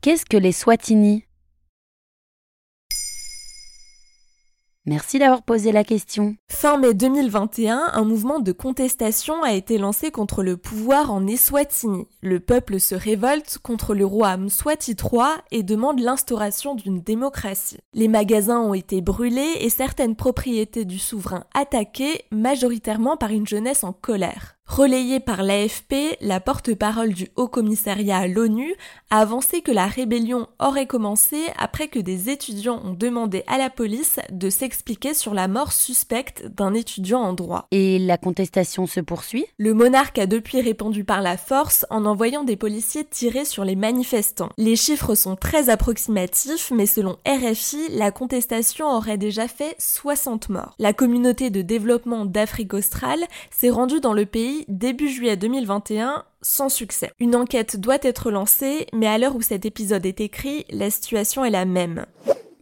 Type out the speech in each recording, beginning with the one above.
Qu'est-ce que les Swatini? Merci d'avoir posé la question. Fin mai 2021, un mouvement de contestation a été lancé contre le pouvoir en Eswatini. Le peuple se révolte contre le roi Mswati III et demande l'instauration d'une démocratie. Les magasins ont été brûlés et certaines propriétés du souverain attaquées, majoritairement par une jeunesse en colère. Relayée par l'AFP, la porte-parole du Haut Commissariat à l'ONU a avancé que la rébellion aurait commencé après que des étudiants ont demandé à la police de s'expliquer sur la mort suspecte d'un étudiant en droit. Et la contestation se poursuit? Le monarque a depuis répondu par la force en envoyant des policiers tirer sur les manifestants. Les chiffres sont très approximatifs, mais selon RFI, la contestation aurait déjà fait 60 morts. La communauté de développement d'Afrique australe s'est rendue dans le pays début juillet 2021 sans succès. Une enquête doit être lancée, mais à l'heure où cet épisode est écrit, la situation est la même.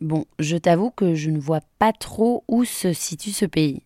Bon, je t'avoue que je ne vois pas trop où se situe ce pays.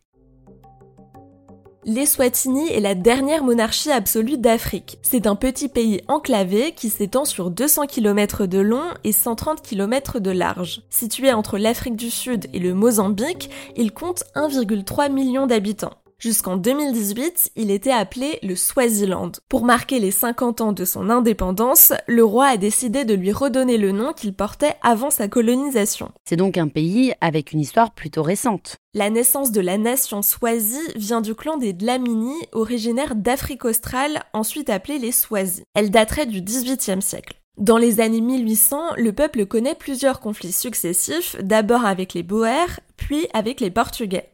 L'Eswatini est la dernière monarchie absolue d'Afrique. C'est un petit pays enclavé qui s'étend sur 200 km de long et 130 km de large. Situé entre l'Afrique du Sud et le Mozambique, il compte 1,3 million d'habitants. Jusqu'en 2018, il était appelé le Swaziland. Pour marquer les 50 ans de son indépendance, le roi a décidé de lui redonner le nom qu'il portait avant sa colonisation. C'est donc un pays avec une histoire plutôt récente. La naissance de la nation Swazi vient du clan des Dlamini, originaires d'Afrique australe, ensuite appelés les Swazi. Elle daterait du XVIIIe siècle. Dans les années 1800, le peuple connaît plusieurs conflits successifs, d'abord avec les Boers, puis avec les Portugais.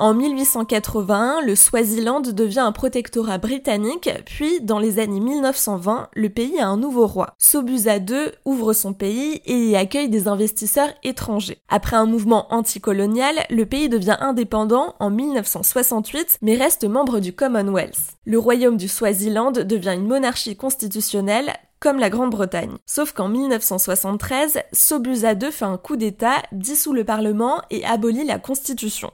En 1881, le Swaziland devient un protectorat britannique, puis dans les années 1920, le pays a un nouveau roi. Sobuza II ouvre son pays et y accueille des investisseurs étrangers. Après un mouvement anticolonial, le pays devient indépendant en 1968, mais reste membre du Commonwealth. Le royaume du Swaziland devient une monarchie constitutionnelle comme la Grande-Bretagne. Sauf qu'en 1973, Sobuza II fait un coup d'État, dissout le Parlement et abolit la Constitution.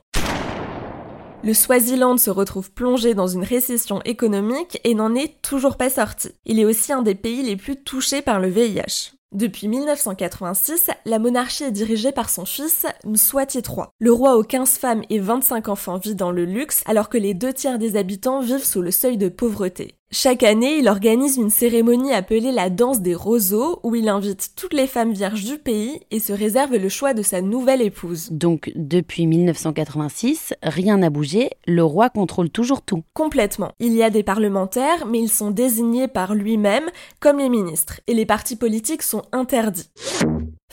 Le Swaziland se retrouve plongé dans une récession économique et n'en est toujours pas sorti. Il est aussi un des pays les plus touchés par le VIH. Depuis 1986, la monarchie est dirigée par son fils, Mswati III. Le roi aux 15 femmes et 25 enfants vit dans le luxe, alors que les deux tiers des habitants vivent sous le seuil de pauvreté. Chaque année, il organise une cérémonie appelée la danse des roseaux où il invite toutes les femmes vierges du pays et se réserve le choix de sa nouvelle épouse. Donc depuis 1986, rien n'a bougé, le roi contrôle toujours tout. Complètement. Il y a des parlementaires, mais ils sont désignés par lui-même comme les ministres, et les partis politiques sont interdits.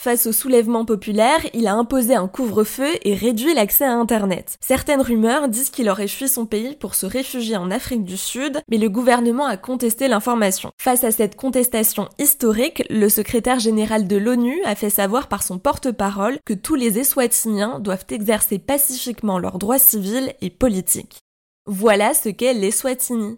Face au soulèvement populaire, il a imposé un couvre-feu et réduit l'accès à Internet. Certaines rumeurs disent qu'il aurait fui son pays pour se réfugier en Afrique du Sud, mais le gouvernement a contesté l'information. Face à cette contestation historique, le secrétaire général de l'ONU a fait savoir par son porte-parole que tous les Eswatiniens doivent exercer pacifiquement leurs droits civils et politiques. Voilà ce qu'est l'Eswatini.